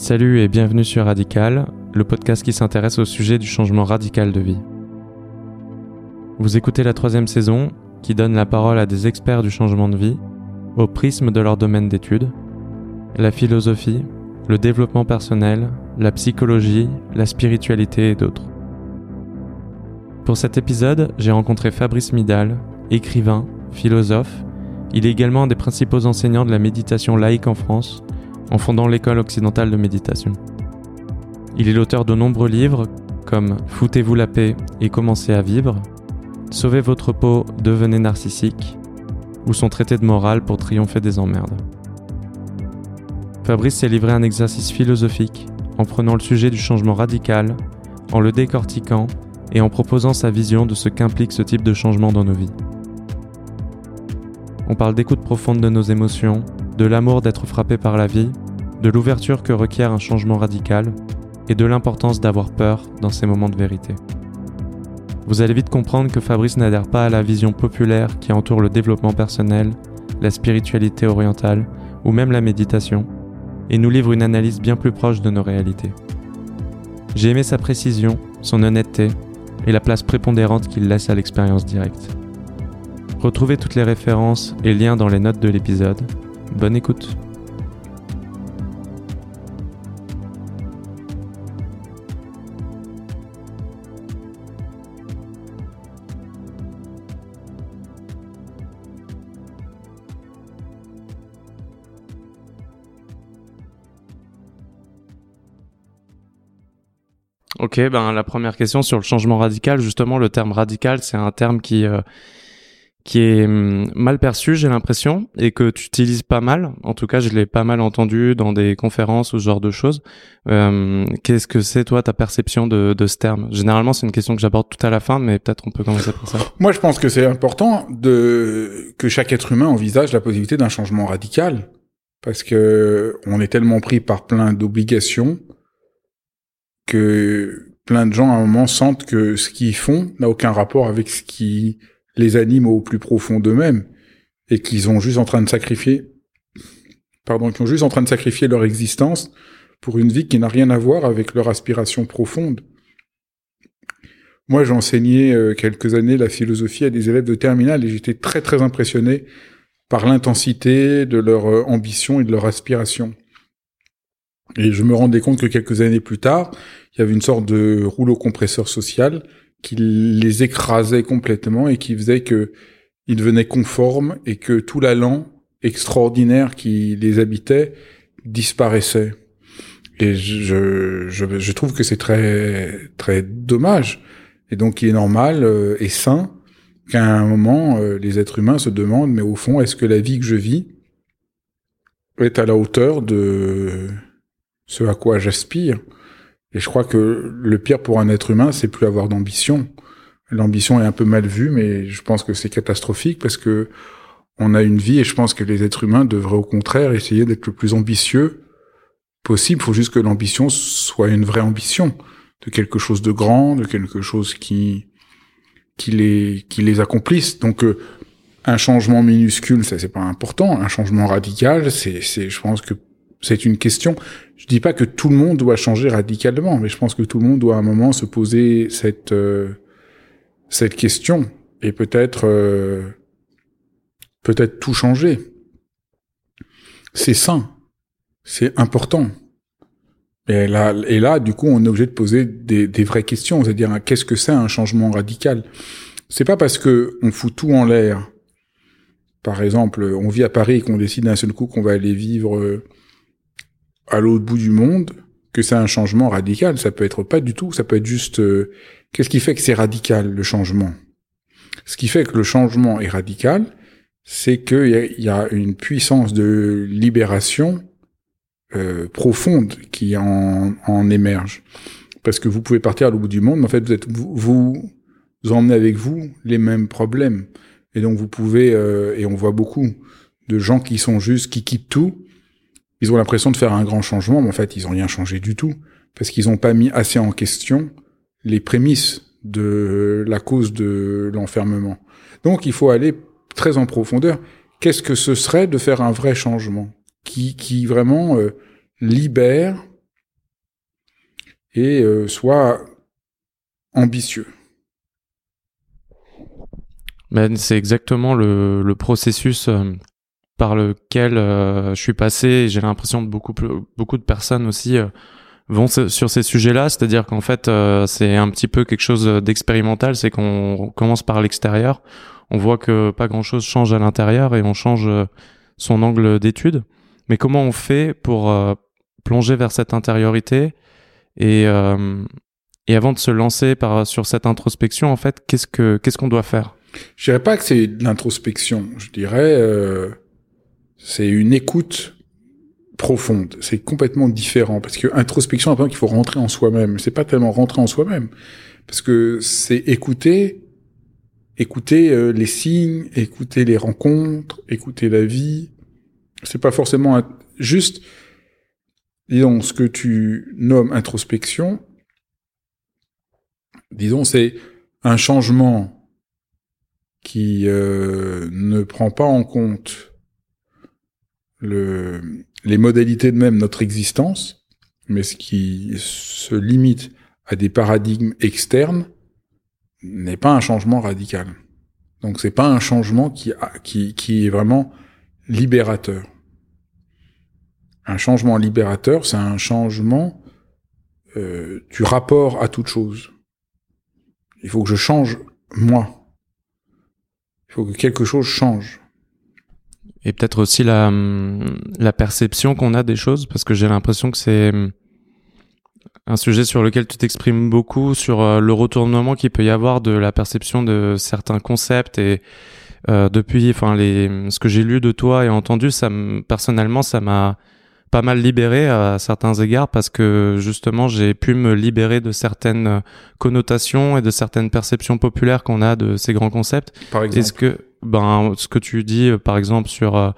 Salut et bienvenue sur Radical, le podcast qui s'intéresse au sujet du changement radical de vie. Vous écoutez la troisième saison qui donne la parole à des experts du changement de vie au prisme de leur domaine d'études, la philosophie, le développement personnel, la psychologie, la spiritualité et d'autres. Pour cet épisode, j'ai rencontré Fabrice Midal, écrivain, philosophe. Il est également un des principaux enseignants de la méditation laïque en France, en fondant l'école occidentale de méditation. Il est l'auteur de nombreux livres comme Foutez-vous la paix et commencez à vivre, Sauvez votre peau, devenez narcissique, ou son traité de morale pour triompher des emmerdes. Fabrice s'est livré un exercice philosophique en prenant le sujet du changement radical, en le décortiquant et en proposant sa vision de ce qu'implique ce type de changement dans nos vies. On parle d'écoute profonde de nos émotions, de l'amour d'être frappé par la vie, de l'ouverture que requiert un changement radical et de l'importance d'avoir peur dans ces moments de vérité. Vous allez vite comprendre que Fabrice n'adhère pas à la vision populaire qui entoure le développement personnel, la spiritualité orientale ou même la méditation, et nous livre une analyse bien plus proche de nos réalités. J'ai aimé sa précision, son honnêteté et la place prépondérante qu'il laisse à l'expérience directe. Retrouvez toutes les références et liens dans les notes de l'épisode. Bonne écoute. Ok, ben la première question sur le changement radical, justement, le terme radical, c'est un terme qui euh, qui est hum, mal perçu, j'ai l'impression, et que tu utilises pas mal. En tout cas, je l'ai pas mal entendu dans des conférences ou ce genre de choses. Euh, Qu'est-ce que c'est, toi, ta perception de, de ce terme? Généralement, c'est une question que j'aborde tout à la fin, mais peut-être on peut commencer par ça. Moi, je pense que c'est important de que chaque être humain envisage la possibilité d'un changement radical, parce que on est tellement pris par plein d'obligations que plein de gens à un moment sentent que ce qu'ils font n'a aucun rapport avec ce qui les anime au plus profond d'eux-mêmes et qu'ils sont juste en train de sacrifier pardon, qu'ils sont juste en train de sacrifier leur existence pour une vie qui n'a rien à voir avec leur aspiration profonde. Moi, j'ai enseigné euh, quelques années la philosophie à des élèves de terminale et j'étais très très impressionné par l'intensité de leur euh, ambition et de leur aspiration. Et je me rendais compte que quelques années plus tard, il y avait une sorte de rouleau compresseur social qui les écrasait complètement et qui faisait que ils devenaient conformes et que tout l'allant extraordinaire qui les habitait disparaissait. Et je, je, je trouve que c'est très très dommage. Et donc il est normal euh, et sain qu'à un moment euh, les êtres humains se demandent mais au fond est-ce que la vie que je vis est à la hauteur de ce à quoi j'aspire? Et je crois que le pire pour un être humain, c'est plus avoir d'ambition. L'ambition est un peu mal vue, mais je pense que c'est catastrophique parce que on a une vie et je pense que les êtres humains devraient au contraire essayer d'être le plus ambitieux possible. Il faut juste que l'ambition soit une vraie ambition, de quelque chose de grand, de quelque chose qui qui les qui les accomplisse. Donc euh, un changement minuscule, ça c'est pas important. Un changement radical, c'est c'est je pense que c'est une question. Je dis pas que tout le monde doit changer radicalement, mais je pense que tout le monde doit à un moment se poser cette euh, cette question et peut-être euh, peut-être tout changer. C'est sain, c'est important. Et là, du coup, on est obligé de poser des, des vraies questions, c'est-à-dire qu'est-ce que c'est un changement radical? C'est pas parce que on fout tout en l'air. Par exemple, on vit à Paris et qu'on décide d'un seul coup qu'on va aller vivre euh, à l'autre bout du monde que c'est un changement radical. Ça peut être pas du tout. Ça peut être juste. Euh, qu'est-ce qui fait que c'est radical le changement? Ce qui fait que le changement est radical, c'est qu'il y, y, a une puissance de libération euh, profonde qui en, en, émerge. Parce que vous pouvez partir à l'autre bout du monde, mais en fait vous êtes vous, vous, emmenez avec vous les mêmes problèmes. Et donc vous pouvez euh, et on voit beaucoup de gens qui sont juste qui quittent tout ils ont l'impression de faire un grand changement, mais en fait, ils ont rien changé du tout, parce qu'ils n'ont pas mis assez en question les prémices de la cause de l'enfermement. Donc, il faut aller très en profondeur. Qu'est-ce que ce serait de faire un vrai changement qui, qui vraiment euh, libère et euh, soit ambitieux? Ben, c'est exactement le, le processus euh, par lequel euh, je suis passé. et J'ai l'impression que beaucoup, beaucoup de personnes aussi euh, vont sur ces sujets-là. C'est-à-dire qu'en fait, euh, c'est un petit peu quelque chose d'expérimental. C'est qu'on commence par l'extérieur. On voit que pas grand-chose change à l'intérieur et on change son angle d'étude. Mais comment on fait pour plonger vers cette intériorité et, et avant de se lancer par, sur cette introspection, en fait, qu'est-ce que qu'est-ce qu'on doit faire? Je dirais pas que c'est l'introspection. Je dirais c'est une écoute profonde. C'est complètement différent parce que introspection, qu'il faut rentrer en soi-même. C'est pas tellement rentrer en soi-même parce que c'est écouter, écouter euh, les signes, écouter les rencontres, écouter la vie. C'est pas forcément juste, disons, ce que tu nommes introspection. Disons, c'est un changement qui euh, ne prend pas en compte le, les modalités de même notre existence, mais ce qui se limite à des paradigmes externes n'est pas un changement radical. Donc c'est pas un changement qui, qui, qui est vraiment libérateur. Un changement libérateur, c'est un changement euh, du rapport à toute chose. Il faut que je change moi. Il faut que quelque chose change. Et peut-être aussi la, perception qu'on a des choses, parce que j'ai l'impression que c'est hum, un sujet sur lequel tu t'exprimes beaucoup, sur euh, le retournement qu'il peut y avoir de la perception de certains concepts. Et euh, depuis, enfin, les, ce que j'ai lu de toi et entendu, ça, me- personnellement, ça m'a pas mal libéré à certains égards, parce que justement, j'ai pu me libérer de certaines connotations et de certaines perceptions populaires qu'on a de ces grands concepts. Par exemple. Est-ce que, ben, ce que tu dis, euh, par exemple, sur euh,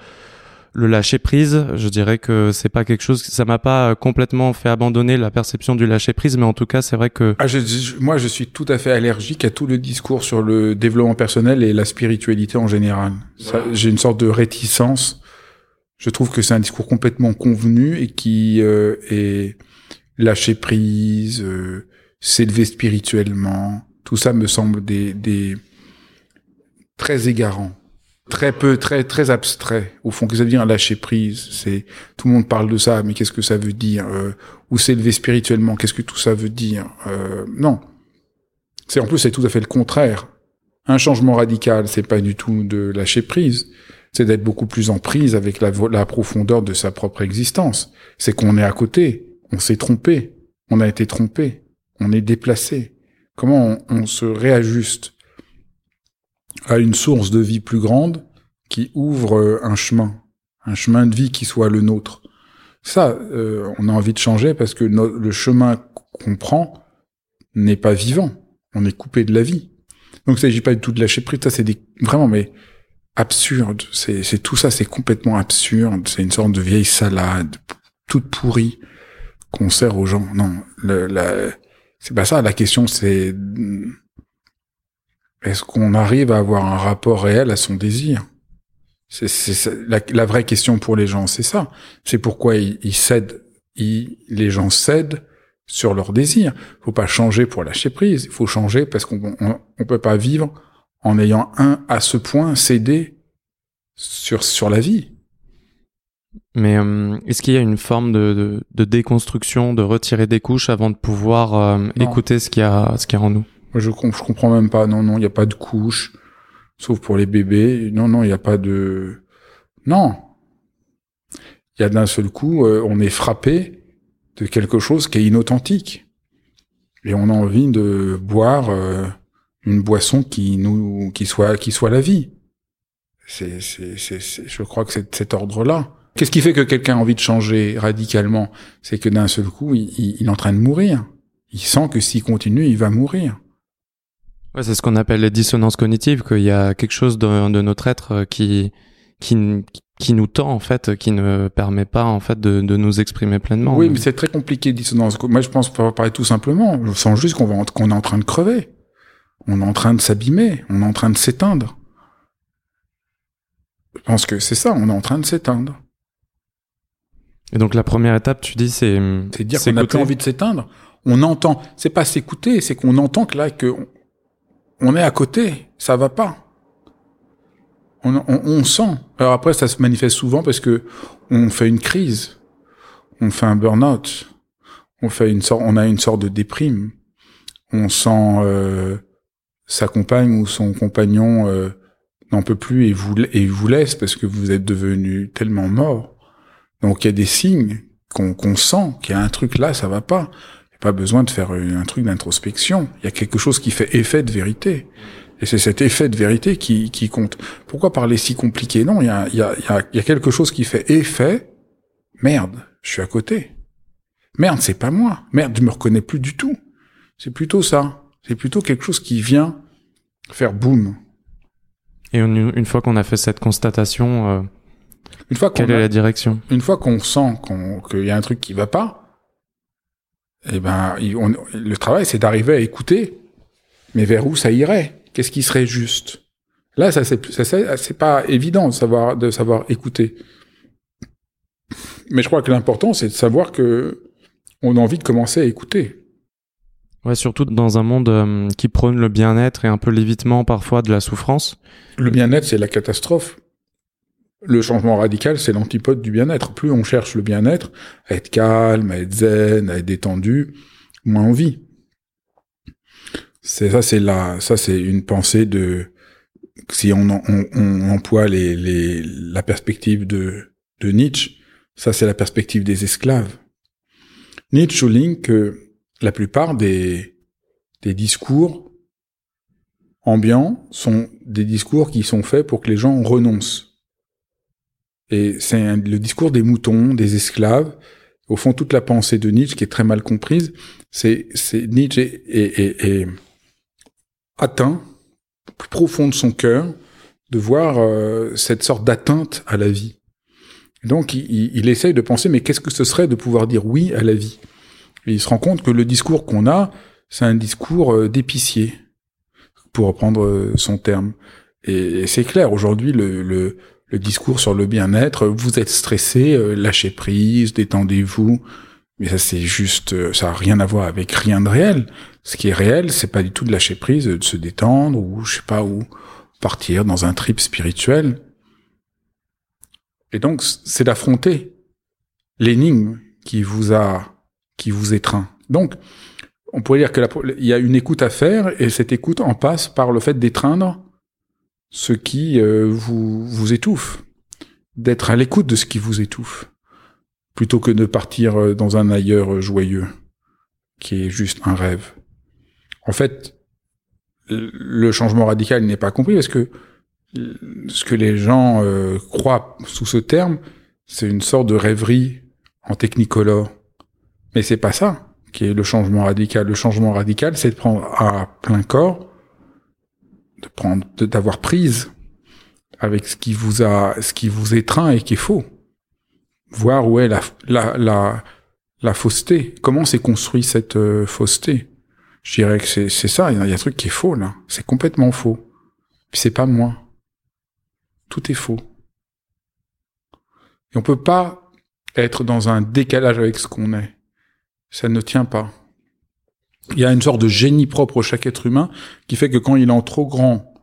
le lâcher prise, je dirais que c'est pas quelque chose, ça m'a pas euh, complètement fait abandonner la perception du lâcher prise, mais en tout cas, c'est vrai que, Ah, je- je- moi, je suis tout à fait allergique à tout le discours sur le développement personnel et la spiritualité en général. J'ai une sorte de réticence. Je trouve que c'est un discours complètement convenu et qui euh, est lâcher prise, euh, s'élever spirituellement. Tout ça me semble des, très égarants, très peu, très très abstrait. Au fond, qu'est-ce que ça veut dire lâcher prise C'est tout le monde parle de ça, mais qu'est-ce que ça veut dire Euh, Ou s'élever spirituellement Qu'est-ce que tout ça veut dire Non. C'est en plus c'est tout à fait le contraire. Un changement radical, c'est pas du tout de lâcher prise. C'est d'être beaucoup plus en prise avec la, profondeur de sa propre existence. C'est qu'on est à côté, on s'est trompé, on a été trompé, on est déplacé. Comment on, se réajuste à une source de vie plus grande qui ouvre euh, un chemin, un chemin de vie qui soit le nôtre. Ça, euh, on a envie de changer parce que le chemin qu'on prend n'est pas vivant. On est coupé de la vie. Donc, il s'agit pas du tout de lâcher prise. Ça, c'est des, vraiment, mais absurde. C'est, tout ça, c'est complètement absurde. C'est une sorte de vieille salade, toute pourrie, qu'on sert aux gens. Non, c'est pas ça. La question, c'est, est-ce qu'on arrive à avoir un rapport réel à son désir? C'est, la, vraie question pour les gens, c'est ça. C'est pourquoi ils, cèdent, ils- les gens cèdent sur leur désir. Faut pas changer pour lâcher prise. Il faut changer parce qu'on on, on peut pas vivre en ayant un à ce point cédé sur sur la vie. mais euh, est-ce qu'il y a une forme de, de, de déconstruction, de retirer des couches avant de pouvoir euh, écouter ce qu'il y a, ce qu'il y a en nous? Je, je comprends même pas. Non, non, il n'y a pas de couche, sauf pour les bébés. Non, non, il n'y a pas de. Non. Il y a d'un seul coup, euh, on est frappé de quelque chose qui est inauthentique, et on a envie de boire euh, une boisson qui nous, qui soit, qui soit la vie. C'est, c'est, c'est, c'est- je crois que c'est de cet ordre-là. Qu'est-ce qui fait que quelqu'un a envie de changer radicalement? C'est que d'un seul coup, il, il- il est en train de mourir. Il sent que s'il continue, il va mourir. Ouais, c'est ce qu'on appelle les dissonances cognitives, qu'il y a quelque chose de, de notre être euh, qui, qui, qui nous tend, en fait, qui ne permet pas, en fait, de, de nous exprimer pleinement. Oui, mais c'est très compliqué, dissonance. Moi, je pense, pour parler tout simplement, je sens juste qu'on va, qu'on est en train de crever. On est en train de s'abîmer. On est en train de s'éteindre. Je pense que c'est ça, on est en train de s'éteindre. Et donc, la première étape, tu dis, c'est, C'est dire qu'on n'a plus envie de s'éteindre. On entend. C'est pas s'écouter, c'est qu'on entend que là, que on est à côté. Ça va pas. On, on, on, sent. Alors après, ça se manifeste souvent parce que on fait une crise, on fait un burn-out, on fait une sorte, on a une sorte de déprime. On sent euh, sa compagne ou son compagnon euh, n'en peut plus et vous et vous laisse parce que vous êtes devenu tellement mort. Donc il y a des signes qu'on qu'on sent qu'il y a un truc là, ça va pas. Il n'y a pas besoin de faire un truc d'introspection. Il y a quelque chose qui fait effet de vérité. Et c'est cet effet de vérité qui, qui compte. Pourquoi parler si compliqué? Non, il y a, y, a, y a quelque chose qui fait effet. Merde, je suis à côté. Merde, c'est pas moi. Merde, je me reconnais plus du tout. C'est plutôt ça. C'est plutôt quelque chose qui vient faire boum. Et une, une fois qu'on a fait cette constatation, euh, une fois quelle est la direction? Une fois qu'on sent qu'il y a un truc qui va pas, eh ben, on, le travail, c'est d'arriver à écouter. Mais vers où ça irait? Qu'est-ce qui serait juste? Là, ça c'est pas évident de savoir de savoir écouter. Mais je crois que l'important c'est de savoir que on a envie de commencer à écouter. Ouais, surtout dans un monde euh, qui prône le bien-être et un peu l'évitement parfois de la souffrance. Le bien-être, c'est la catastrophe. Le changement radical, c'est l'antipode du bien-être. Plus on cherche le bien-être, à être calme, à être zen, à être détendu, moins on vit. C'est ça, c'est la, ça c'est une pensée de si on, on, on emploie les, les, la perspective de, de Nietzsche, ça c'est la perspective des esclaves. Nietzsche souligne que la plupart des, discours ambiants sont des discours qui sont faits pour que les gens renoncent. Et c'est le discours des moutons, des esclaves. Au fond, toute la pensée de Nietzsche, qui est très mal comprise, c'est Nietzsche est, est, est, atteint, plus profond de son cœur, de voir euh, cette sorte d'atteinte à la vie. donc, il, essaye de penser, mais qu'est-ce que ce serait de pouvoir dire oui à la vie? Il se rend compte que le discours qu'on a, c'est un discours euh, d'épicier, pour reprendre euh, son terme. Et, c'est clair, aujourd'hui, le, le, le, discours sur le bien-être, vous êtes stressé, lâchez prise, détendez-vous, mais ça c'est juste, ça a rien à voir avec rien de réel. Ce qui est réel, c'est pas du tout de lâcher prise, de se détendre ou je sais pas où partir dans un trip spirituel. Et donc c'est d'affronter l'énigme qui vous a, vous étreint. Donc on pourrait dire que il y a une écoute à faire et cette écoute en passe par le fait d'étreindre ce qui euh, vous vous étouffe, d'être à l'écoute de ce qui vous étouffe plutôt que de partir euh, dans un ailleurs joyeux, qui est juste un rêve. En fait, le changement radical n'est pas compris parce que ce que les gens euh, croient sous ce terme, c'est une sorte de rêverie en technicolore. Mais c'est pas ça qui est le changement radical. Le changement radical, c'est de prendre à plein corps, de prendre, d'avoir prise avec ce qui vous a, ce qui vous étreint et qui est faux voir où est la, la, la, fausseté. Comment s'est construit cette euh, fausseté? Je dirais que c'est, ça, il y, a un truc qui est faux là. C'est complètement faux. C'est pas moi. Tout est faux. Et on peut pas être dans un décalage avec ce qu'on est. Ça ne tient pas. Il y a une sorte de génie propre à chaque être humain qui fait que quand il est en trop grand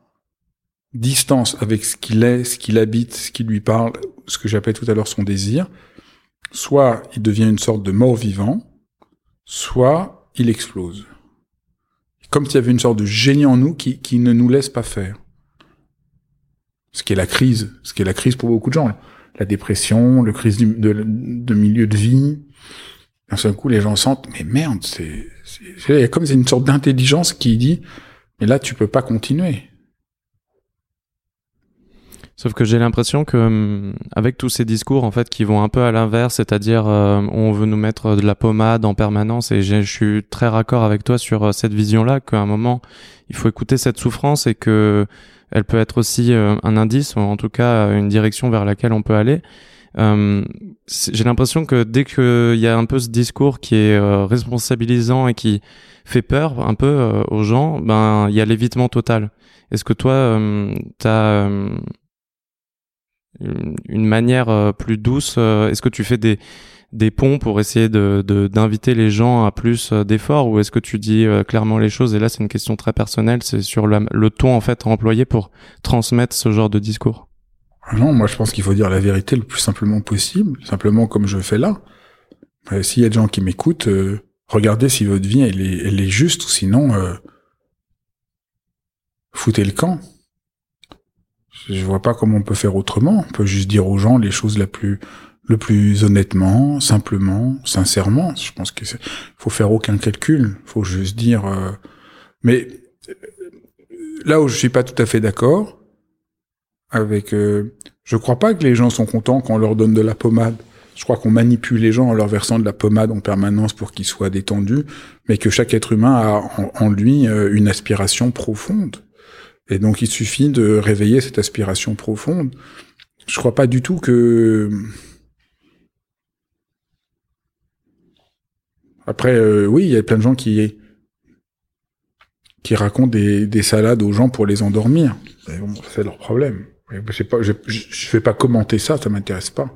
distance avec ce qu'il est, ce qu'il habite, ce qui lui parle, ce que j'appelais tout à l'heure son désir, soit il devient une sorte de mort-vivant, soit il explose. Comme s'il y avait une sorte de génie en nous qui, qui ne nous laisse pas faire. Ce qui est la crise, ce qui est la crise pour beaucoup de gens. La dépression, le crise de, de milieu de vie. D'un seul coup, les gens sentent, mais merde, c'est, c'est, comme une sorte d'intelligence qui dit, mais là, tu peux pas continuer. Sauf que j'ai l'impression que hum, avec tous ces discours en fait qui vont un peu à l'inverse, c'est-à-dire euh, on veut nous mettre de la pommade en permanence et je suis très raccord avec toi sur euh, cette vision-là qu'à un moment il faut écouter cette souffrance et que elle peut être aussi euh, un indice ou en tout cas une direction vers laquelle on peut aller. Hum, j'ai l'impression que dès qu'il y a un peu ce discours qui est responsabilisant et qui fait peur un peu aux gens, ben il y a l'évitement total. Est-ce que toi, tu as une manière euh, plus douce euh, Est-ce que tu fais des, ponts pour essayer de d'inviter les gens à plus d'efforts ou est-ce que tu dis clairement les choses? Et là c'est une question très personnelle c'est sur le, ton en fait employé pour transmettre ce genre de discours non moi je pense qu'il faut dire la vérité le plus simplement possible simplement comme je fais là s'il y a des gens qui m'écoutent regardez si votre vie elle est, juste ou sinon euh, foutez le camp. Je vois pas comment on peut faire autrement. On peut juste dire aux gens les choses la plus le plus honnêtement, simplement, sincèrement. Je pense que faut faire aucun calcul. Faut juste dire. Euh, mais euh, là où je suis pas tout à fait d'accord avec, euh, je crois pas que les gens sont contents quand on leur donne de la pommade je crois qu'on manipule les gens en leur versant de la pommade en permanence pour qu'ils soient détendus, mais que chaque être humain a en, lui euh, une aspiration profonde. Et donc il suffit de réveiller cette aspiration profonde. Je crois pas du tout que Après, euh, oui, il y a plein de gens qui qui racontent des, des salades aux gens pour les endormir. c'est leur problème. Je je, vais pas commenter ça, ça m'intéresse pas.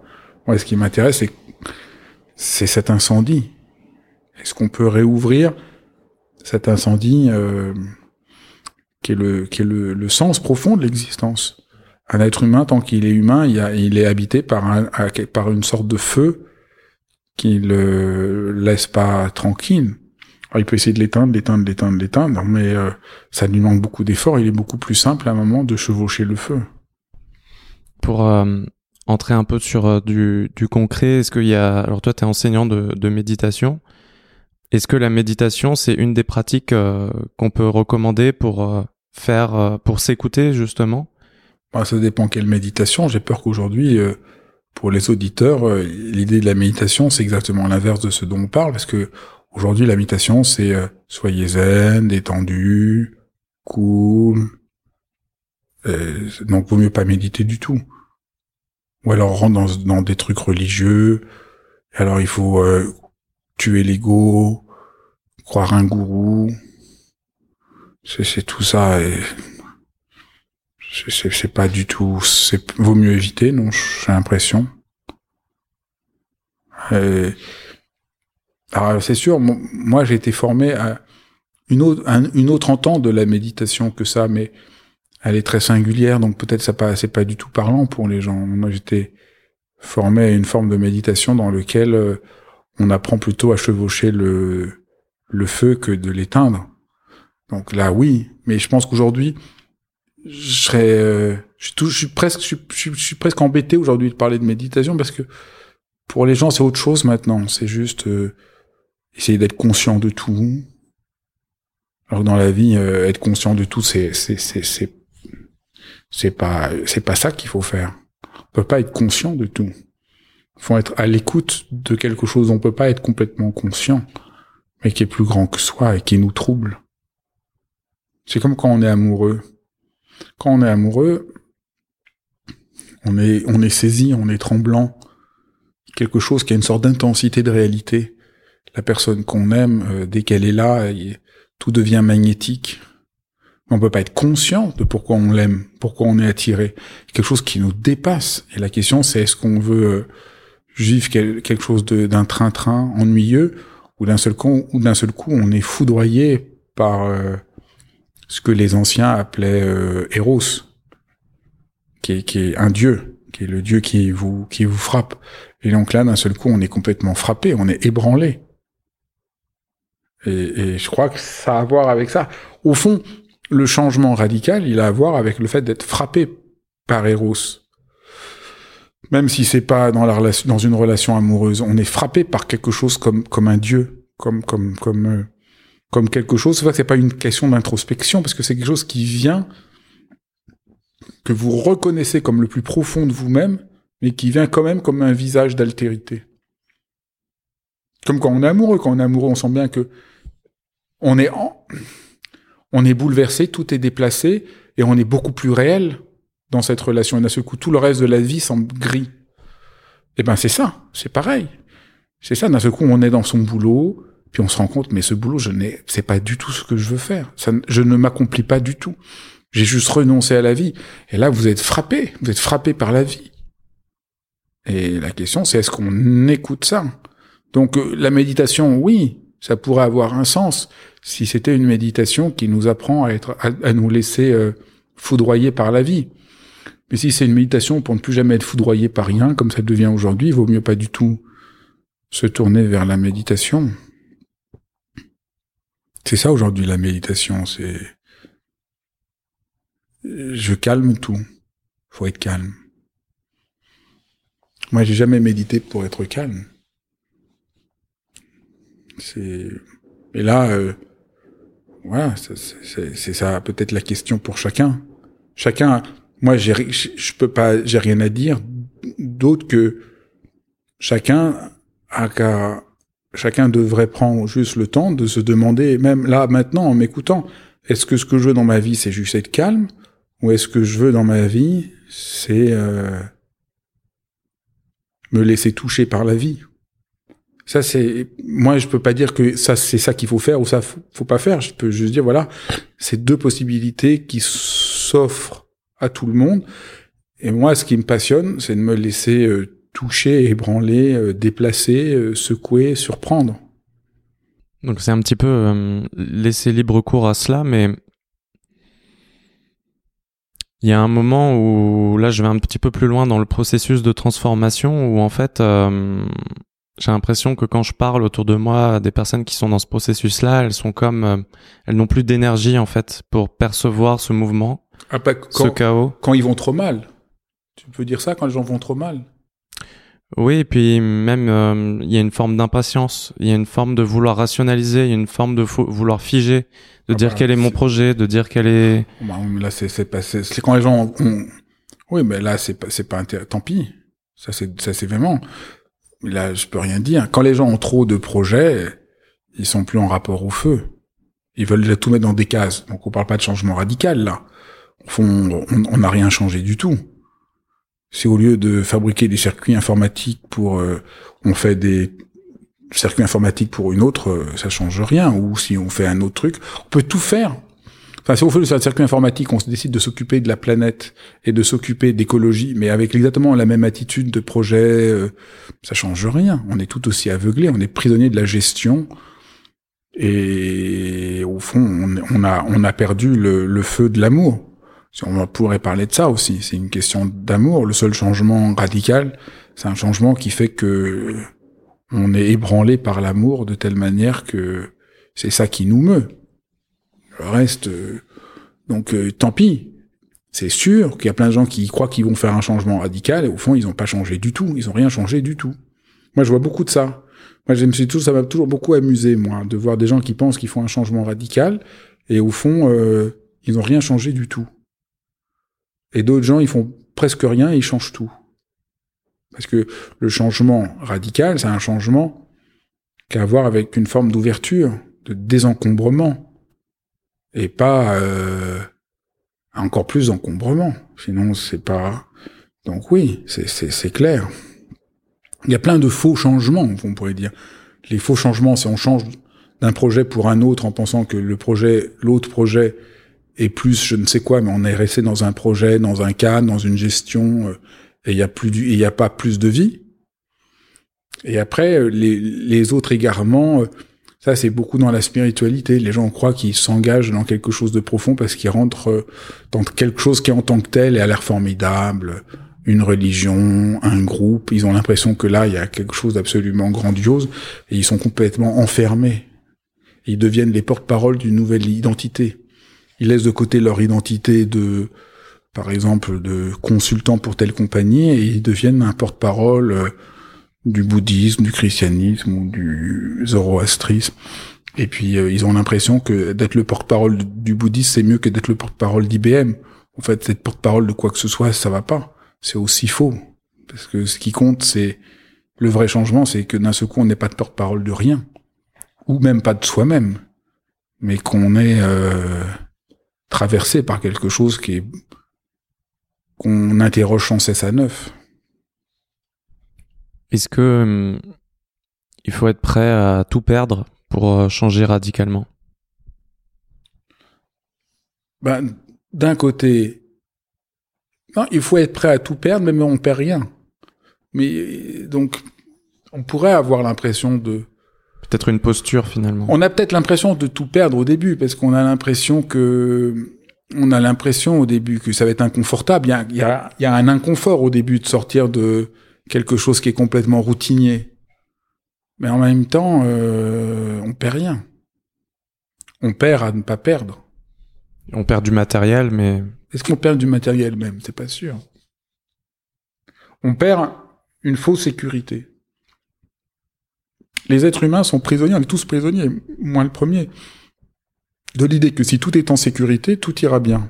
Moi, ce qui m'intéresse, c'est cet incendie. Est-ce qu'on peut réouvrir cet incendie euh, qui est le qui est le, le sens profond de l'existence? Un être humain, tant qu'il est humain, il est habité par un par une sorte de feu qui le laisse pas tranquille. Alors, il peut essayer de l'éteindre, l'éteindre, l'éteindre, l'éteindre, mais euh, ça lui manque beaucoup d'efforts. Il est beaucoup plus simple à un moment de chevaucher le feu. Pour euh, entrer un peu sur euh, du, concret, est-ce qu'il y a... Alors toi, tu es enseignant de, méditation. Est-ce que la méditation, c'est une des pratiques euh, qu'on peut recommander pour faire, pour s'écouter justement? Bah, Ça dépend quelle méditation. J'ai peur qu'aujourd'hui, pour les auditeurs, l'idée de la méditation, c'est exactement l'inverse de ce dont on parle, parce que aujourd'hui, la méditation, c'est soyez zen, détendu, cool. donc, vaut mieux pas méditer du tout. Ou alors on rentre dans, dans des trucs religieux. Alors il faut euh, tuer l'ego, croire un gourou. C'est tout ça. C'est pas du tout. C'est vaut mieux éviter, non J'ai l'impression. Alors c'est sûr, moi j'ai été formé à une autre, une autre entente de la méditation que ça, mais elle est très singulière, donc peut-être ça pas, c'est pas du tout parlant pour les gens. Moi, j'étais formé à une forme de méditation dans lequel euh, on apprend plutôt à chevaucher le, le feu que de l'éteindre. Donc là, oui, mais je pense qu'aujourd'hui, je serais, euh, je, suis tout, je suis presque, je suis, je suis presque embêté aujourd'hui de parler de méditation parce que pour les gens, c'est autre chose maintenant. C'est juste euh, essayer d'être conscient de tout. Alors dans la vie, être conscient de tout, c'est, c'est, c'est, c'est c'est pas, c'est pas ça qu'il faut faire. On peut pas être conscient de tout. Il faut être à l'écoute de quelque chose. On peut pas être complètement conscient, mais qui est plus grand que soi et qui nous trouble. C'est comme quand on est amoureux. Quand on est amoureux, on est, on est saisi, on est tremblant. Quelque chose qui a une sorte d'intensité de réalité. La personne qu'on aime, euh, dès qu'elle est là, tout devient magnétique. On peut pas être conscient de pourquoi on l'aime, pourquoi on est attiré. Quelque chose qui nous dépasse. Et la question, c'est est-ce qu'on veut euh, vivre quelque chose d'un train-train ennuyeux, ou d'un seul coup, ou d'un seul coup, on est foudroyé par euh, ce que les anciens appelaient euh, Eros, qui est, qui est un dieu, qui est le dieu qui vous qui vous frappe. Et donc là, d'un seul coup, on est complètement frappé, on est ébranlé. Et, je crois que ça a à voir avec ça. Au fond, le changement radical, il a à voir avec le fait d'être frappé par Eros. Même si c'est pas dans une relation amoureuse, on est frappé par quelque chose comme un dieu, euh, comme quelque chose. C'est vrai c'est pas une question d'introspection parce que c'est quelque chose qui vient que vous reconnaissez comme le plus profond de vous-même, mais qui vient quand même comme un visage d'altérité. Comme quand on est amoureux, quand on est amoureux, on sent bien que on est en, on est bouleversé, tout est déplacé, et on est beaucoup plus réel dans cette relation. Et d'un seul coup, tout le reste de la vie semble gris. Eh ben, c'est ça, c'est pareil. C'est ça, d'un seul coup, on est dans son boulot, puis on se rend compte, mais ce boulot, je n'ai, c'est pas du tout ce que je veux faire. Je ne m'accomplis pas du tout. J'ai juste renoncé à la vie. Et là, vous êtes frappé. Vous êtes frappé par la vie. Et la question, c'est est-ce qu'on écoute ça? Donc euh, la méditation, oui, ça pourrait avoir un sens si c'était une méditation qui nous apprend à être, à, nous laisser euh, foudroyer par la vie. Mais si c'est une méditation pour ne plus jamais être foudroyé par rien, comme ça devient aujourd'hui, il vaut mieux pas du tout se tourner vers la méditation. C'est ça aujourd'hui la méditation, c'est je calme tout. Faut être calme. Moi, j'ai jamais médité pour être calme. C'est et là, euh, voilà, c'est ça peut-être la question pour chacun. Chacun, moi, j'ai, je peux pas, j'ai rien à dire d'autre que chacun a qu'à, chacun devrait prendre juste le temps de se demander, même là maintenant en m'écoutant, est-ce que ce que je veux dans ma vie, c'est juste être calme, ou est-ce que je veux dans ma vie, c'est euh, me laisser toucher par la vie? Ça c'est moi je peux pas dire que ça c'est ça qu'il faut faire ou ça faut, pas faire. Je peux juste dire voilà, c'est deux possibilités qui s'offrent à tout le monde. Et moi ce qui me passionne, c'est de me laisser euh, toucher, ébranler, euh, déplacer, euh, secouer, surprendre. Donc c'est un petit peu laisser libre cours à cela, mais il y a un moment où là je vais un petit peu plus loin dans le processus de transformation où en fait j'ai l'impression que quand je parle autour de moi des personnes qui sont dans ce processus-là, elles sont comme, euh, elles n'ont plus d'énergie en fait pour percevoir ce mouvement, ah, quand, ce chaos. Quand ils vont trop mal. Tu peux dire ça quand les gens vont trop mal? Oui, et puis même euh, il y a une forme d'impatience, il y a une forme de vouloir rationaliser, il y a une forme de vouloir figer, de ah dire bah, quel est mon projet, de dire quel est. Bah, là, c'est passé. C'est quand les gens ont... Oui, mais là, c'est pas c'est pas tant pis. Ça c'est ça c'est vraiment là, je peux rien dire. Quand les gens ont trop de projets, ils sont plus en rapport au feu. Ils veulent déjà tout mettre dans des cases. Donc on parle pas de changement radical là. Au fond, on n'a rien changé du tout. Si au lieu de fabriquer des circuits informatiques pour, euh, on fait des circuits informatiques pour une autre, euh, ça change rien. Ou si on fait un autre truc, on peut tout faire. Enfin, si on fait le circuit informatique, on se décide de s'occuper de la planète et de s'occuper d'écologie, mais avec exactement la même attitude de projet, euh, ça change rien. On est tout aussi aveuglé, on est prisonnier de la gestion. Et au fond, on, a, perdu le, le feu de l'amour. On pourrait parler de ça aussi. C'est une question d'amour. Le seul changement radical, c'est un changement qui fait que on est ébranlé par l'amour de telle manière que c'est ça qui nous meut. Le reste, euh, donc euh, tant pis. C'est sûr qu'il y a plein de gens qui croient qu'ils vont faire un changement radical et au fond ils n'ont pas changé du tout, ils n'ont rien changé du tout. Moi je vois beaucoup de ça. Moi je me suis toujours, ça m'a toujours beaucoup amusé moi de voir des gens qui pensent qu'ils font un changement radical et au fond euh, ils n'ont rien changé du tout. Et d'autres gens ils font presque rien et ils changent tout. Parce que le changement radical c'est un changement qui a voir avec une forme d'ouverture, de désencombrement et pas euh, encore plus d'encombrement. Sinon, c'est pas. Donc oui, c'est clair. Il y a plein de faux changements, on pourrait dire. Les faux changements, c'est on change d'un projet pour un autre en pensant que le projet, l'autre projet est plus je ne sais quoi, mais on est resté dans un projet, dans un cadre, dans une gestion, euh, et il y a plus du, il y a pas plus de vie. Et après, euh, les, les autres égarements, ça, c'est beaucoup dans la spiritualité. Les gens croient qu'ils s'engagent dans quelque chose de profond parce qu'ils rentrent euh, dans quelque chose qui en tant que tel est à l'air formidable. Une religion, un groupe. Ils ont l'impression que là, il y a quelque chose d'absolument grandiose et ils sont complètement enfermés. Ils deviennent les porte-parole d'une nouvelle identité. Ils laissent de côté leur identité de, par exemple, de consultant pour telle compagnie et ils deviennent un porte-parole euh, du bouddhisme, du christianisme du zoroastrisme. Et puis euh, ils ont l'impression que d'être le porte-parole du bouddhisme, c'est mieux que d'être le porte-parole d'IBM. En fait, être porte-parole de quoi que ce soit, ça va pas. C'est aussi faux. Parce que ce qui compte, c'est le vrai changement, c'est que d'un seul coup, on n'est pas de porte-parole de rien, ou même pas de soi-même, mais qu'on est euh, traversé par quelque chose qui est qu'on interroge sans cesse à neuf. Est-ce que hum, il faut être prêt à tout perdre pour euh, changer radicalement? Ben, D'un côté, non, il faut être prêt à tout perdre, mais on perd rien. Mais donc, on pourrait avoir l'impression de peut-être une posture finalement. On a peut-être l'impression de tout perdre au début parce qu'on a l'impression que on a l'impression au début que ça va être inconfortable. Il y a, il y a, il y a un inconfort au début de sortir de quelque chose qui est complètement routinier. Mais en même temps, euh, on perd rien. On perd à ne pas perdre. On perd du matériel, mais est-ce qu'on perd du matériel même? C'est pas sûr. On perd une fausse sécurité. Les êtres humains sont prisonniers, on est tous prisonniers, moi le premier, de l'idée que si tout est en sécurité, tout ira bien.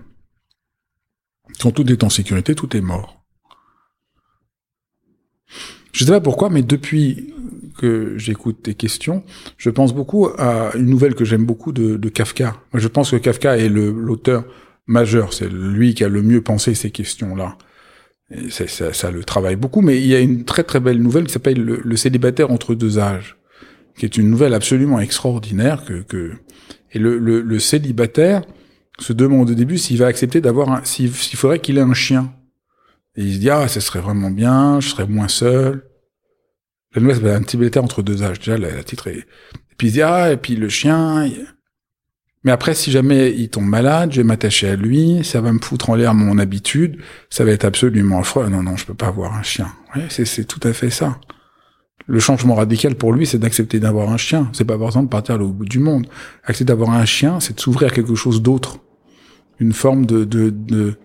Quand tout est en sécurité, tout est mort. Je sais pas pourquoi, mais depuis que j'écoute tes questions, je pense beaucoup à une nouvelle que j'aime beaucoup de, Kafka. Je pense que Kafka est l'auteur majeur, c'est lui qui a le mieux pensé ces questions-là. Ça, ça, ça, le travaille beaucoup, mais il y a une très très belle nouvelle qui s'appelle le, célibataire entre deux âges qui est une nouvelle absolument extraordinaire que, et le, le, le célibataire se demande au début s'il va accepter d'avoir s'il faudrait qu'il ait un chien. Et il se dit ah ce serait vraiment bien, je serais moins seul. La nouvelle c'est un célibataire entre deux âges déjà la, titre est. Et puis il se dit ah et puis le chien. Mais après si jamais il tombe malade, je vais m'attacher à lui, ça va me foutre en l'air mon habitude, ça va être absolument affreux. Non non je peux pas avoir un chien. Ouais, c'est tout à fait ça. Le changement radical pour lui, c'est d'accepter d'avoir un chien. C'est pas forcément de partir au bout du monde. Accepter d'avoir un chien, c'est de s'ouvrir à quelque chose d'autre. Une forme de, de, de,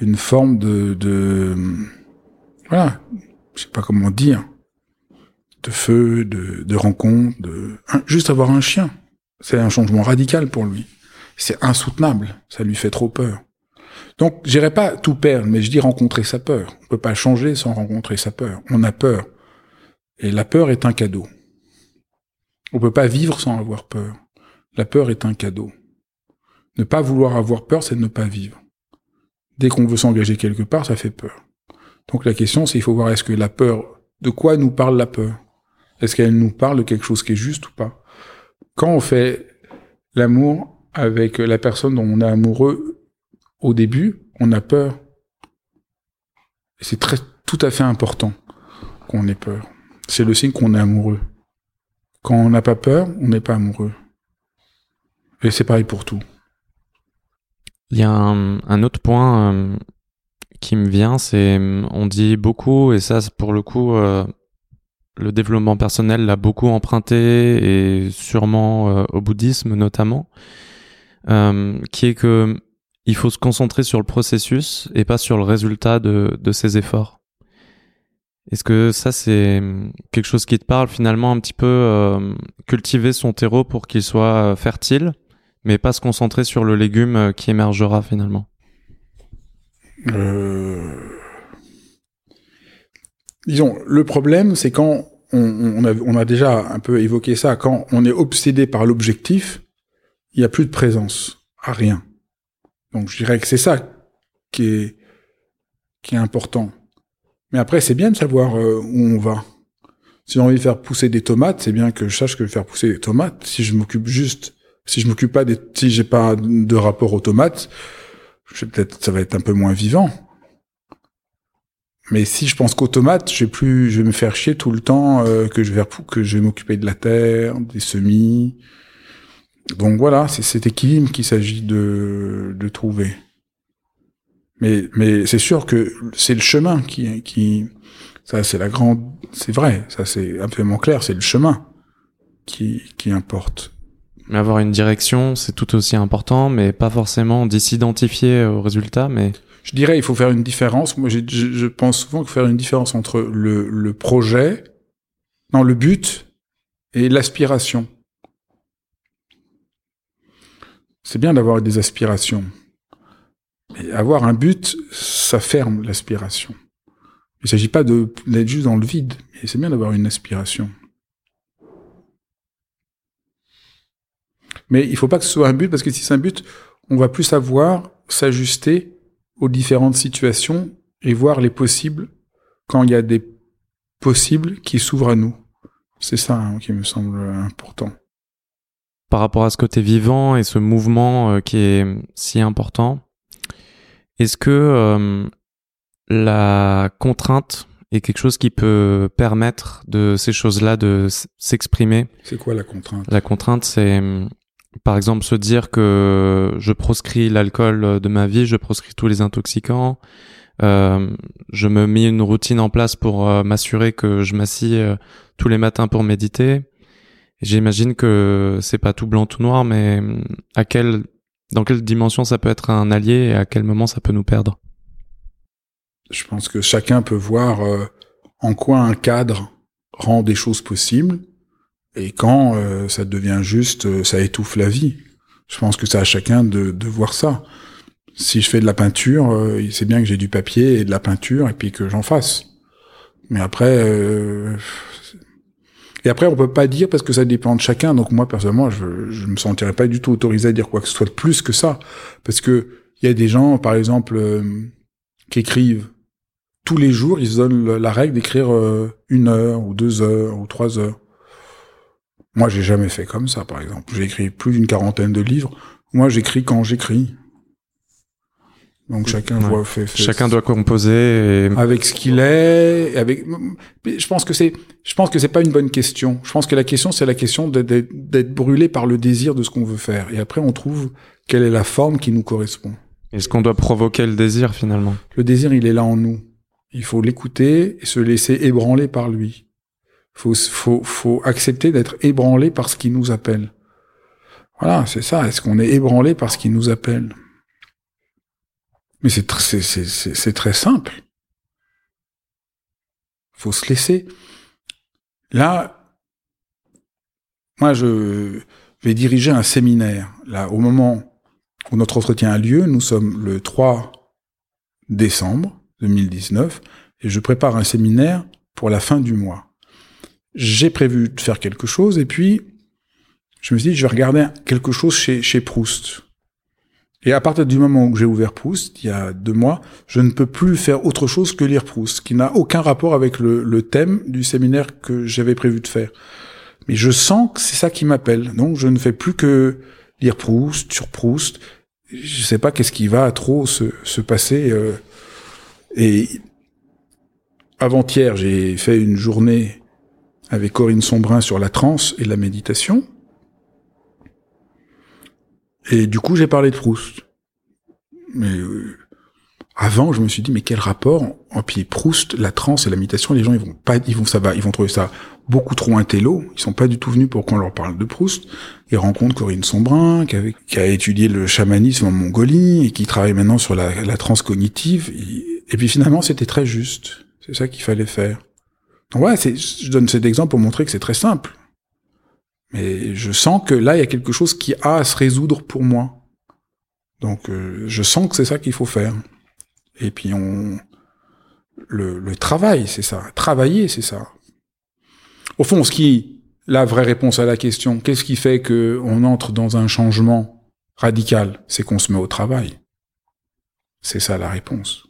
une forme de, de, voilà. Je sais pas comment dire. De feu, de, de rencontre, de, juste avoir un chien. C'est un changement radical pour lui. C'est insoutenable. Ça lui fait trop peur. Donc, j'irai pas tout perdre, mais je dis rencontrer sa peur. On peut pas changer sans rencontrer sa peur. On a peur. Et la peur est un cadeau. On peut pas vivre sans avoir peur. La peur est un cadeau. Ne pas vouloir avoir peur, c'est ne pas vivre. Dès qu'on veut s'engager quelque part, ça fait peur. Donc la question, c'est il faut voir est-ce que la peur, de quoi nous parle la peur? Est-ce qu'elle nous parle de quelque chose qui est juste ou pas? Quand on fait l'amour avec la personne dont on est amoureux au début, on a peur. C'est très, tout à fait important qu'on ait peur c'est le signe qu'on est amoureux. Quand on n'a pas peur, on n'est pas amoureux. Et c'est pareil pour tout. Il y a un, autre point euh, qui me vient, c'est on dit beaucoup, et ça pour le coup, euh, le développement personnel l'a beaucoup emprunté, et sûrement euh, au bouddhisme notamment, qui est que il faut se concentrer sur le processus et pas sur le résultat de, de ses efforts. Est-ce que ça, c'est quelque chose qui te parle finalement un petit peu euh, cultiver son terreau pour qu'il soit euh, fertile, mais pas se concentrer sur le légume euh, qui émergera finalement Disons, le problème, c'est quand on, a, déjà un peu évoqué ça, quand on est obsédé par l'objectif, il n'y a plus de présence à rien. Donc je dirais que c'est ça qui est, important. Mais après, c'est bien de savoir euh, où on va. Si j'ai envie de faire pousser des tomates, c'est bien que je sache que faire pousser des tomates. Si je m'occupe juste, si je m'occupe pas des, si j'ai pas de rapport aux tomates, je peut-être, ça va être un peu moins vivant. Mais si je pense qu'aux tomates, je vais plus, je vais me faire chier tout le temps euh, que je vais que je vais m'occuper de la terre, des semis. Donc voilà, c'est cet équilibre qu'il s'agit de, de trouver. Mais, mais c'est sûr que c'est le chemin qui, qui, ça c'est la grande, c'est vrai, ça c'est absolument clair, c'est le chemin qui, qui importe. Avoir une direction, c'est tout aussi important, mais pas forcément d'y s'identifier au résultat, mais. Je dirais, il faut faire une différence. Moi, je, pense souvent qu'il faut faire une différence entre le, projet, non, le but et l'aspiration. C'est bien d'avoir des aspirations, mais avoir un but, ça ferme l'aspiration. Il ne s'agit pas d'être juste dans le vide, c'est bien d'avoir une aspiration. Mais il ne faut pas que ce soit un but, parce que si c'est un but, on va plus savoir s'ajuster aux différentes situations et voir les possibles quand il y a des possibles qui s'ouvrent à nous. C'est ça hein, qui me semble important. Par rapport à ce côté vivant et ce mouvement euh, qui est si important, est-ce que euh, la contrainte et quelque chose qui peut permettre de ces choses-là de s'exprimer? C'est quoi la contrainte? La contrainte, c'est par exemple se dire que je proscris l'alcool de ma vie, je proscris tous les intoxicants, euh, je me mets une routine en place pour euh, m'assurer que je m'assis euh, tous les matins pour méditer. J'imagine que c'est pas tout blanc tout noir, mais à quelle, dans quelle dimension ça peut être un allié et à quel moment ça peut nous perdre? Je pense que chacun peut voir en quoi un cadre rend des choses possibles et quand ça devient juste, ça étouffe la vie. Je pense que c'est à chacun de, de voir ça si je fais de la peinture, euh, c'est bien que j'ai du papier et de la peinture et puis que j'en fasse. Mais après, euh, et après on peut pas dire parce que ça dépend de chacun. Donc moi personnellement, je, je me sentirais pas du tout autorisé à dire quoi que ce soit de plus que ça, parce que il y a des gens, par exemple, euh, qui écrivent tous les jours, ils se donnent la règle d'écrire une heure ou deux heures ou trois heures. Moi, j'ai jamais fait comme ça, par exemple. J'ai écrit plus d'une quarantaine de livres. Moi, j'écris quand j'écris. Donc chacun voit, fait, chacun doit composer avec ce qu'il est. Avec, je pense que c'est, je pense que c'est pas une bonne question. Je pense que la question c'est la question d'être brûlé par le désir de ce qu'on veut faire. Et après on trouve quelle est la forme qui nous correspond. Est-ce qu'on doit provoquer le désir finalement Le désir il est là en nous. Il faut l'écouter et se laisser ébranler par lui. Faut, faut, faut accepter d'être ébranlé par ce qui nous appelle. Voilà, c'est ça. Est-ce qu'on est ébranlé par ce qui nous appelle? Mais c'est très simple. Faut se laisser. Là, moi, je vais diriger un séminaire. Là, au moment où notre entretien a lieu, nous sommes le 3 décembre 2019 et je prépare un séminaire pour la fin du mois. J'ai prévu de faire quelque chose et puis je me suis dit, je vais regarder quelque chose chez, chez Proust. Et à partir du moment où j'ai ouvert Proust, il y a deux mois, je ne peux plus faire autre chose que lire Proust, qui n'a aucun rapport avec le, thème du séminaire que j'avais prévu de faire. Mais je sens que c'est ça qui m'appelle. Donc je ne fais plus que lire Proust, sur Proust. Je sais pas qu'est-ce qui va trop se, se passer. Euh. et avant-hier, j'ai fait une journée avec Corinne Sombrin sur la transe et la méditation. Et du coup, j'ai parlé de Proust. Mais euh, avant, je me suis dit, mais quel rapport En puis Proust, la transe et la méditation, les gens, ils vont pas, ils vont, ça va, ils vont trouver ça beaucoup trop intello. Ils sont pas du tout venus pour qu'on leur parle de Proust. Ils rencontrent Corinne Sombrin, qui, a étudié le chamanisme en Mongolie et qui travaille maintenant sur la, la transe cognitive. Et, puis finalement, c'était très juste. C'est ça qu'il fallait faire. Ouais, je donne cet exemple pour montrer que c'est très simple. Mais je sens que là, il y a quelque chose qui a à se résoudre pour moi. Donc, euh, je sens que c'est ça qu'il faut faire. Et puis, on le, le travail, c'est ça. Travailler, c'est ça. Au fond, ce qui la vraie réponse à la question, qu'est-ce qui fait que on entre dans un changement radical? C'est qu'on se met au travail. C'est ça la réponse.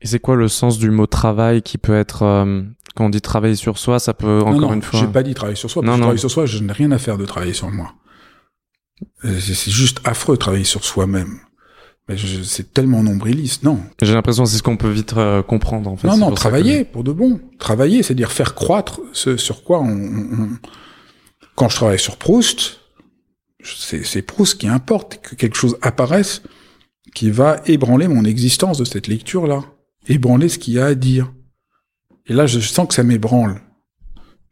Et c'est quoi le sens du mot travail qui peut être euh, quand on dit travailler sur soi, ça peut encore une fois. J'ai pas dit travailler sur soi. Non, non. Travailler sur soi, je n'ai rien à faire de travailler sur moi. Euh, c'est juste affreux travailler sur soi-même. Mais c'est tellement nombriliste, non. J'ai l'impression que c'est ce qu'on peut vite euh, comprendre en fait. Non, non, travailler pour de bon. Travailler, c'est-à-dire faire croître ce sur quoi on, on... Quand je travaille sur Proust, c'est Proust qui importe que quelque chose apparaisse qui va ébranler mon existence de cette lecture-là, ébranler ce qu'il y a à dire. Et là, je sens que ça m'ébranle.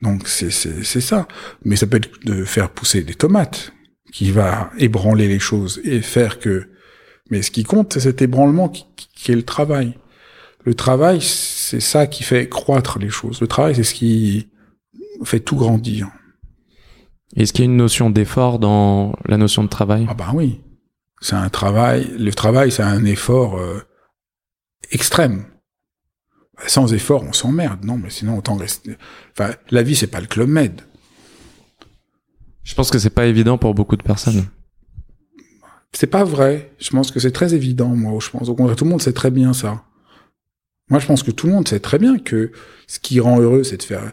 Donc c'est ça. Mais ça peut être de faire pousser des tomates qui va ébranler les choses et faire que. Mais ce qui compte, c'est cet ébranlement qui, qui, est le travail. Le travail, c'est ça qui fait croître les choses. Le travail, c'est ce qui fait tout grandir. Est-ce qu'il y a une notion d'effort dans la notion de travail? Ah ben oui. C'est un travail. Le travail, c'est un effort euh, extrême. Bah, sans effort, on s'emmerde, non, mais sinon autant rester. Enfin, la vie, c'est pas le club med. Je pense que c'est pas évident pour beaucoup de personnes. C'est pas vrai. Je pense que c'est très évident, moi. Je pense au contraire, tout le monde sait très bien ça. Moi, je pense que tout le monde sait très bien que ce qui rend heureux, c'est de faire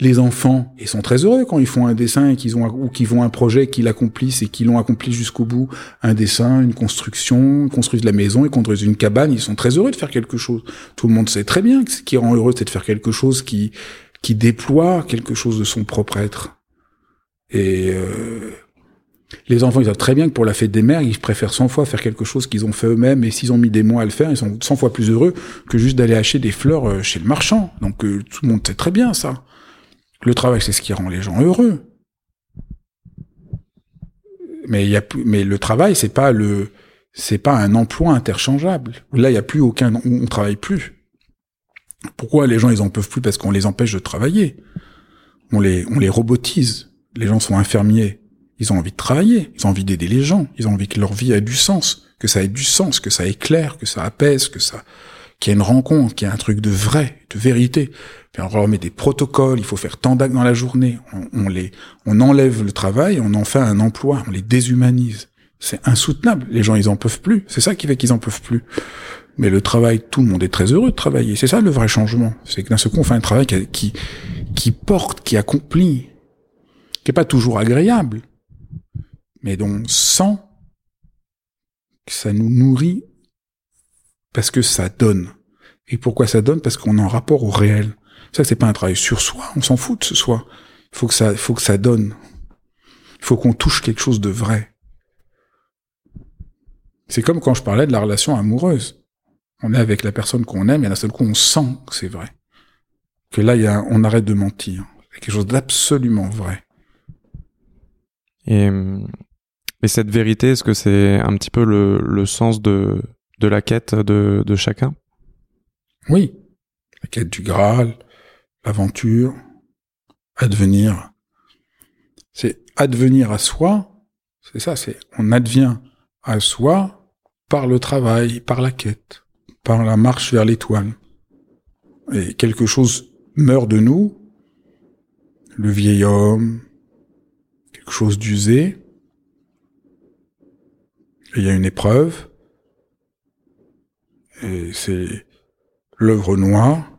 Les enfants, ils sont très heureux quand ils font un dessin et qu'ils ont ou qu'ils vont un projet qu'ils accomplissent et qu'ils l'ont accompli jusqu'au bout. Un dessin, une construction, ils construisent la maison, ils construisent une cabane, ils sont très heureux de faire quelque chose. Tout le monde sait très bien que ce qui rend heureux, c'est de faire quelque chose qui qui déploie quelque chose de son propre être. Et euh, les enfants, ils savent très bien que pour la fête des mères, ils préfèrent 100 fois faire quelque chose qu'ils ont fait eux-mêmes, et s'ils ont mis des mois à le faire, ils sont 100 fois plus heureux que juste d'aller acheter des fleurs euh, chez le marchand. Donc euh, tout le monde sait très bien ça. Le travail, c'est ce qui rend les gens heureux. Mais y a mais le travail, c'est pas le, c'est pas un emploi interchangeable. Là, il y a plus aucun, on, on travaille plus. Pourquoi les gens ils en peuvent plus? Parce qu'on les empêche de travailler. On les, on les robotise. Les gens sont infirmiers. Ils ont envie de travailler. Ils ont envie d'aider les gens. Ils ont envie que leur vie ait du sens, que ça ait du sens, que ça éclaire, que ça apaise, que ça, qu'il y ait une rencontre, qu'il y ait un truc de vrai, de vérité. Puis on leur met des protocoles. Il faut faire tant d'actes dans la journée. On, on les, on enlève le travail, on en fait un emploi. On les déshumanise. C'est insoutenable. Les gens, ils en peuvent plus. C'est ça qui fait qu'ils en peuvent plus. Mais le travail, tout le monde est très heureux de travailler. C'est ça le vrai changement. C'est que d'un seul coup, on fait un travail qui, qui, qui porte, qui accomplit, qui est pas toujours agréable, mais dont on sent que ça nous nourrit parce que ça donne. Et pourquoi ça donne? Parce qu'on est en rapport au réel. Ça, c'est pas un travail sur soi. On s'en fout de ce soi. Il faut que ça, faut que ça donne. Il faut qu'on touche quelque chose de vrai. C'est comme quand je parlais de la relation amoureuse on est avec la personne qu'on aime et d'un seul coup on sent que c'est vrai. Que là, y a, on arrête de mentir. C'est quelque chose d'absolument vrai. Et, et cette vérité, est-ce que c'est un petit peu le, le sens de, de la quête de, chacun? Oui. La quête du Graal, l'aventure, advenir. C'est advenir à soi. C'est ça, c'est on advient à soi par le travail, par la quête par la marche vers l'étoile. Et quelque chose meurt de nous, le vieil homme, quelque chose d'usé, et il y a une épreuve, c'est l'œuvre noire,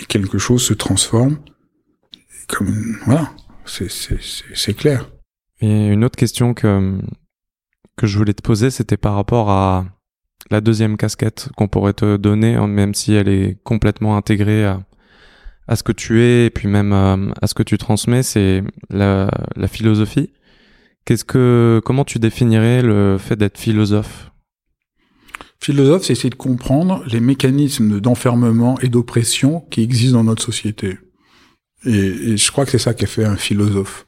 et quelque chose se transforme, voilà, c'est clair. Et une autre question que, que je voulais te poser, c'était par rapport à, la deuxième casquette qu'on pourrait te donner, hein, même si elle est complètement intégrée à, à ce que tu es et puis même euh, à, ce que tu transmets, c'est la, la philosophie. Qu'est-ce que, comment tu définirais le fait d'être philosophe? Philosophe, c'est essayer de comprendre les mécanismes d'enfermement et d'oppression qui existent dans notre société. Et, je crois que c'est ça qu'a fait un philosophe.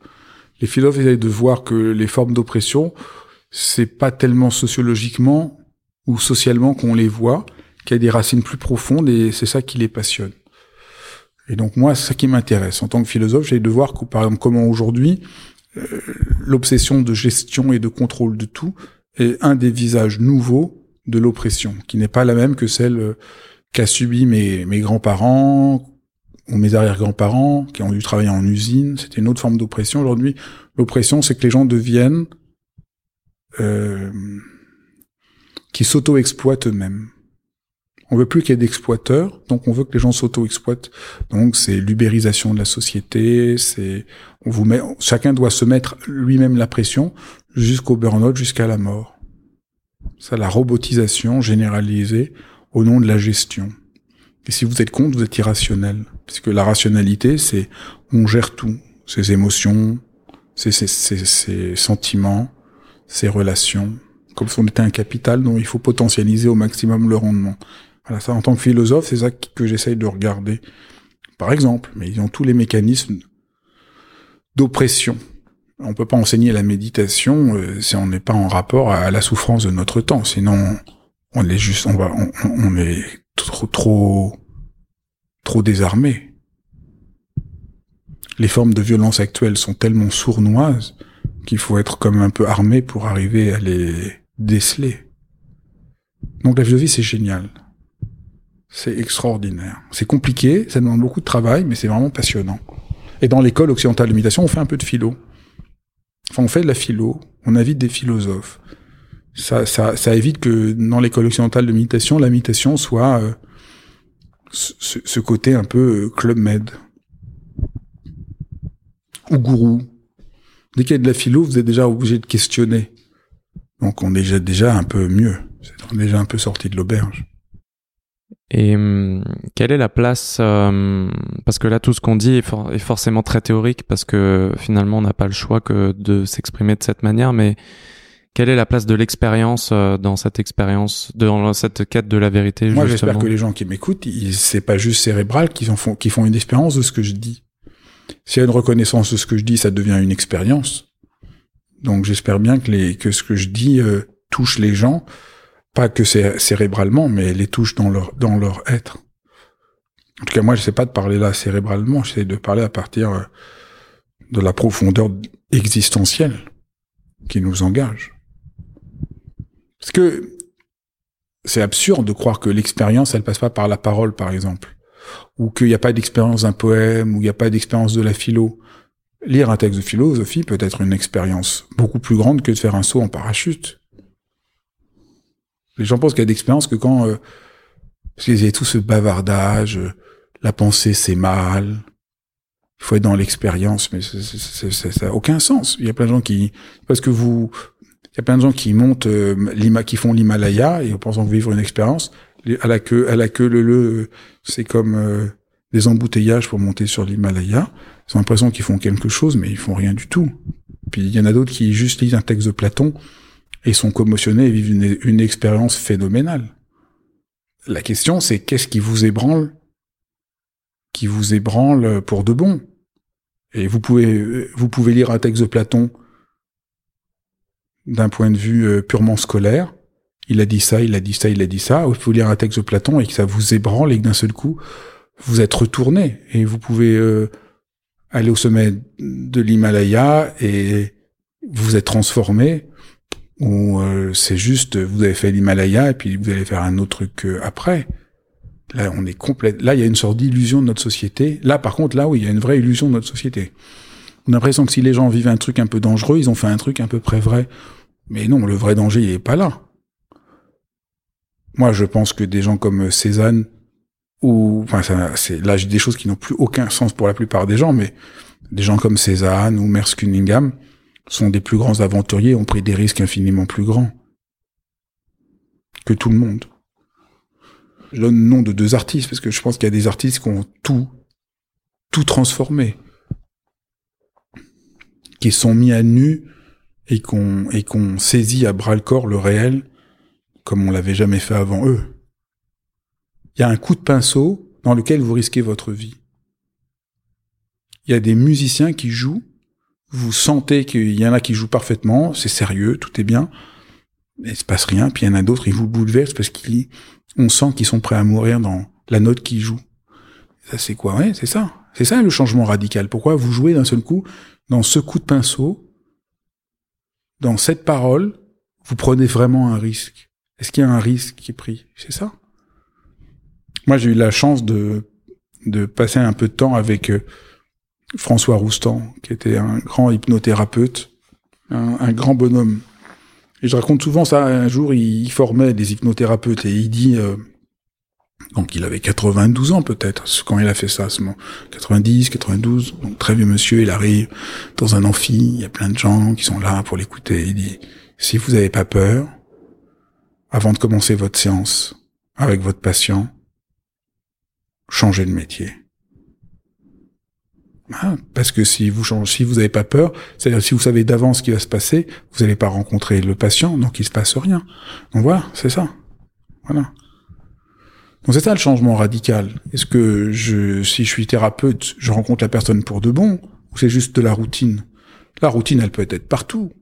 Les philosophes essayent de voir que les formes d'oppression, c'est pas tellement sociologiquement ou socialement qu'on les voit, qui a des racines plus profondes et c'est ça qui les passionne. Et donc moi, c'est ça qui m'intéresse. En tant que philosophe, j'ai de voir par exemple, comment aujourd'hui, euh, l'obsession de gestion et de contrôle de tout est un des visages nouveaux de l'oppression, qui n'est pas la même que celle euh, qu'a subi mes, mes grands-parents ou mes arrière-grands-parents qui ont dû travailler en usine. C'était une autre forme d'oppression. Aujourd'hui, l'oppression, c'est que les gens deviennent euh, qui s'auto-exploitent eux-mêmes. On veut plus qu'il y ait d'exploiteurs, donc on veut que les gens s'auto-exploitent. Donc c'est l'ubérisation de la société, c'est on vous met chacun doit se mettre lui-même la pression jusqu'au burn-out, jusqu'à la mort. C'est la robotisation généralisée au nom de la gestion. Et si vous êtes contre, vous êtes irrationnel. Parce que la rationalité, c'est on gère tout. Ses émotions, ses sentiments, ses relations comme si on était un capital dont il faut potentialiser au maximum le rendement. Voilà, ça, en tant que philosophe, c'est ça que j'essaye de regarder. Par exemple, mais ils ont tous les mécanismes d'oppression. On peut pas enseigner la méditation euh, si on n'est pas en rapport à la souffrance de notre temps. Sinon, on est juste, on va, on, est trop, trop, trop désarmé. Les formes de violence actuelles sont tellement sournoises qu'il faut être comme un peu armé pour arriver à les déceler. Donc la philosophie, c'est génial. C'est extraordinaire. C'est compliqué, ça demande beaucoup de travail, mais c'est vraiment passionnant. Et dans l'école occidentale de méditation, on fait un peu de philo. Enfin, on fait de la philo, on invite des philosophes. Ça, évite que dans l'école occidentale de méditation, la méditation soit euh, ce, ce, côté un peu euh, club med. ou gourou. Dès qu'il y a de la philo, vous êtes déjà obligé de questionner. Donc on est déjà, déjà un peu mieux. On est déjà un peu sorti de l'auberge. Et hum, quelle est la place hum, Parce que là, tout ce qu'on dit est, forcément très théorique, parce que finalement, on n'a pas le choix que de s'exprimer de cette manière. Mais quelle est la place de l'expérience euh, dans cette expérience, dans cette quête de la vérité Moi, j'espère que les gens qui m'écoutent, c'est pas juste cérébral qui font, qui font une expérience de ce que je dis. S'il y a une reconnaissance de ce que je dis, ça devient une expérience. Donc, j'espère bien que, les, que ce que je dis euh, touche les gens pas que cérébralement, mais les touche dans leur dans leur être. En tout cas, moi, je sais pas de parler là cérébralement, j'essaie de parler à partir euh, de la profondeur existentielle qui nous engage. Parce que c'est absurde de croire que l'expérience, elle passe pas par la parole, par exemple, ou qu'il n'y a pas d'expérience d'un poème, ou il n'y a pas d'expérience de la philo. Lire un texte de philosophie peut être une expérience beaucoup plus grande que de faire un saut en parachute. Les gens qu'il y a d'expérience que quand euh, parce qu'il y a tout ce bavardage, euh, la pensée c'est mal, il faut être dans l'expérience, mais ça n'a aucun sens. Il y a plein de gens qui parce que vous, il y a plein de gens qui montent euh, qui font l'Himalaya et en pensant vivre une expérience à la queue, à la queue le le, c'est comme euh, des embouteillages pour monter sur l'Himalaya. Ils ont l'impression qu'ils font quelque chose, mais ils font rien du tout. Puis il y en a d'autres qui juste lisent un texte de Platon et sont commotionnés et vivent une, expérience phénoménale. La question, c'est qu'est-ce qui vous ébranle, qui vous ébranle pour de bon? Et vous pouvez, vous pouvez lire un texte de Platon d'un point de vue euh, purement scolaire. Il a dit ça, il a dit ça, il a dit ça. Ou vous pouvez lire un texte de Platon et que ça vous ébranle et que d'un seul coup, vous êtes retourné. Et vous pouvez euh, aller au sommet de l'Himalaya et vous êtes transformé ou euh, c'est juste vous avez fait l'Himalaya et puis vous allez faire un autre truc euh, après. Là, on est complète. Là, il y a une sorte d'illusion de notre société. Là, par contre, là, oui, il y a une vraie illusion de notre société. On a l'impression que si les gens vivent un truc un peu dangereux, ils ont fait un truc un peu près vrai. Mais non, le vrai danger, il est pas là. Moi, je pense que des gens comme Cézanne, ou, enfin, c'est, là, j'ai des choses qui n'ont plus aucun sens pour la plupart des gens, mais des gens comme Cézanne ou Merce Cunningham, sont des plus grands aventuriers, ont pris des risques infiniment plus grands que tout le monde. Je donne le nom de deux artistes parce que je pense qu'il y a des artistes qui ont tout, tout transformé, qui sont mis à nu et qu'on et qu'on saisit à bras le corps le réel comme on l'avait jamais fait avant eux. Il y a un coup de pinceau dans lequel vous risquez votre vie. Il y a des musiciens qui jouent vous sentez qu'il y en a qui jouent parfaitement, c'est sérieux, tout est bien, mais il se passe rien, puis il y en a d'autres, ils vous bouleversent parce qu'on sent qu'ils sont prêts à mourir dans la note qu'ils jouent. Ça c'est quoi? Ouais, c'est ça. C'est ça le changement radical. Pourquoi vous jouez d'un seul coup dans ce coup de pinceau, dans cette parole, vous prenez vraiment un risque. Est-ce qu'il y a un risque qui est pris? C'est ça. Moi, j'ai eu la chance de de passer un peu de temps avec euh, François Roustan, qui était un grand hypnothérapeute, un, grand bonhomme. Et je raconte souvent ça. Un jour, il, formait des hypnothérapeutes et il dit, euh, donc il avait 92 ans peut-être quand il a fait ça, ce moment. 90, 92, donc très vieux monsieur. Il arrive dans un amphi, il y a plein de gens qui sont là pour l'écouter. Il dit, si vous n'avez pas peur, avant de commencer votre séance avec votre patient, changez de métier. Ah, parce que si vous changez, si vous n'avez pas peur, c'est-à-dire si vous savez d'avance ce qui va se passer, vous n'allez pas rencontrer le patient, donc il se passe rien. Donc voilà, c'est ça. Voilà. Donc c'est ça le changement radical. Est-ce que je, si je suis thérapeute, je rencontre la personne pour de bon, ou c'est juste de la routine? La routine, elle peut être partout,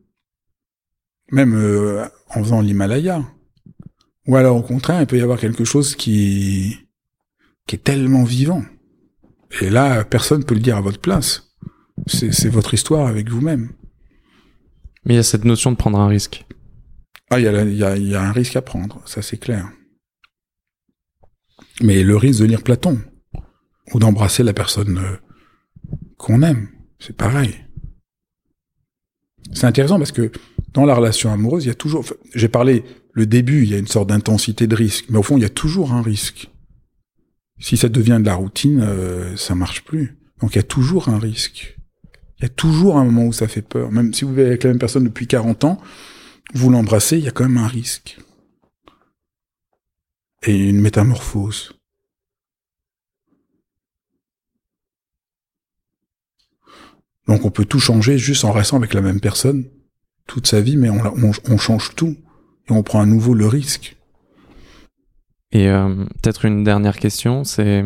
même euh, en faisant l'Himalaya. Ou alors au contraire, il peut y avoir quelque chose qui qui est tellement vivant et là, personne peut le dire à votre place. C'est votre histoire avec vous-même. Mais il y a cette notion de prendre un risque. Ah, il y a, y, a, y a un risque à prendre, ça c'est clair. Mais le risque de lire Platon, ou d'embrasser la personne euh, qu'on aime, c'est pareil. C'est intéressant parce que dans la relation amoureuse, il y a toujours, j'ai parlé, le début, il y a une sorte d'intensité de risque, mais au fond, il y a toujours un risque. Si ça devient de la routine, euh, ça marche plus. Donc il y a toujours un risque. Il y a toujours un moment où ça fait peur. Même si vous vivez avec la même personne depuis 40 ans, vous l'embrassez, il y a quand même un risque. Et une métamorphose. Donc on peut tout changer juste en restant avec la même personne toute sa vie, mais on, change tout et on prend à nouveau le risque. Et euh, peut-être une dernière question, c'est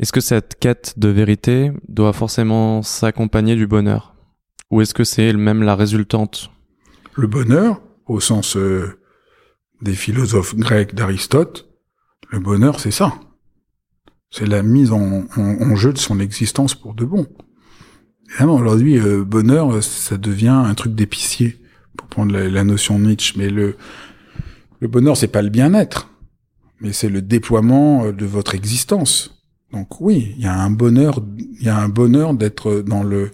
est-ce que cette quête de vérité doit forcément s'accompagner du bonheur? Ou est-ce que c'est même la résultante? Le bonheur, au sens euh, des philosophes grecs d'Aristote, le bonheur c'est ça. C'est la mise en, jeu de son existence pour de bon. Évidemment, aujourd'hui, euh, bonheur, ça devient un truc d'épicier, pour prendre la, notion de Nietzsche. Mais le, le bonheur, c'est pas le bien-être, mais c'est le déploiement euh, de votre existence. Donc oui, il y a un bonheur, il y a un bonheur d'être dans le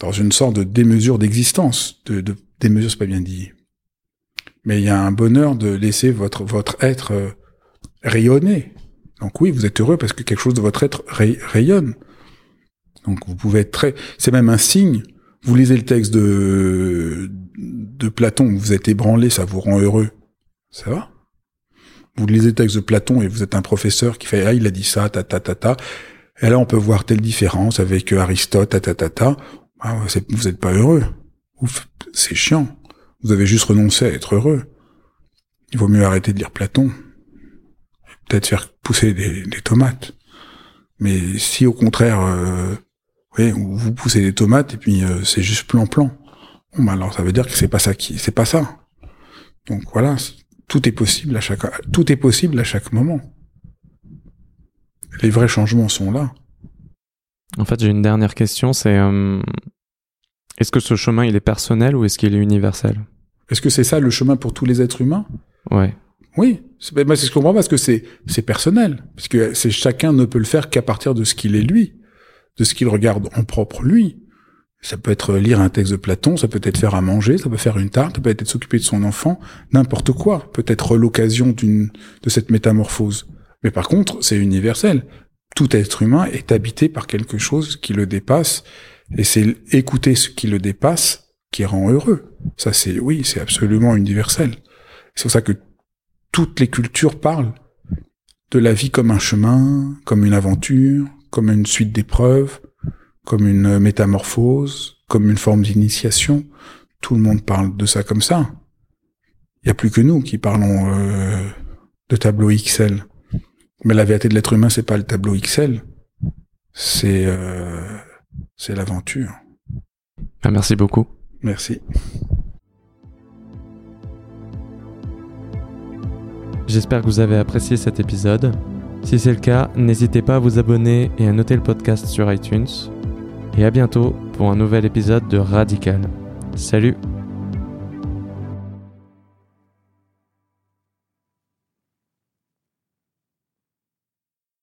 dans une sorte de démesure d'existence, de, démesure, c'est pas bien dit. Mais il y a un bonheur de laisser votre votre être euh, rayonner. Donc oui, vous êtes heureux parce que quelque chose de votre être rayonne. Donc vous pouvez être très, c'est même un signe. Vous lisez le texte de de Platon, vous êtes ébranlé, ça vous rend heureux. Ça va. Vous lisez le texte de Platon et vous êtes un professeur qui fait ah il a dit ça ta ta ta ta. Et là on peut voir telle différence avec euh, Aristote ta ta ta ta. Ah, vous êtes pas heureux. Ouf c'est chiant. Vous avez juste renoncé à être heureux. Il vaut mieux arrêter de lire Platon. Peut-être faire pousser des, tomates. Mais si au contraire euh, vous poussez des tomates et puis euh, c'est juste plan plan bon, bah, alors ça veut dire que c'est pas ça qui c'est pas ça donc voilà tout est possible à chaque tout est possible à chaque moment. Les vrais changements sont là. En fait, j'ai une dernière question, c'est euh, est-ce que ce chemin il est personnel ou est-ce qu'il est universel? Est-ce que c'est ça le chemin pour tous les êtres humains? Ouais. Oui, c'est ben, ce que je comprends parce que c'est c'est personnel, parce que c'est chacun ne peut le faire qu'à partir de ce qu'il est lui, de ce qu'il regarde en propre lui. Ça peut être lire un texte de Platon, ça peut être faire à manger, ça peut faire une tarte, ça peut être s'occuper de son enfant, n'importe quoi peut être l'occasion d'une de cette métamorphose. Mais par contre, c'est universel. Tout être humain est habité par quelque chose qui le dépasse, et c'est écouter ce qui le dépasse qui rend heureux. Ça, c'est oui, c'est absolument universel. C'est pour ça que toutes les cultures parlent de la vie comme un chemin, comme une aventure, comme une suite d'épreuves, comme une métamorphose, comme une forme d'initiation. Tout le monde parle de ça comme ça. Il n'y a plus que nous qui parlons euh, de tableau XL. Mais la vérité de l'être humain, c'est pas le tableau XL, c'est euh, c'est l'aventure. Ah, merci beaucoup. Merci. J'espère que vous avez apprécié cet épisode. Si c'est le cas, n'hésitez pas à vous abonner et à noter le podcast sur iTunes et à bientôt pour un nouvel épisode de Radical. Salut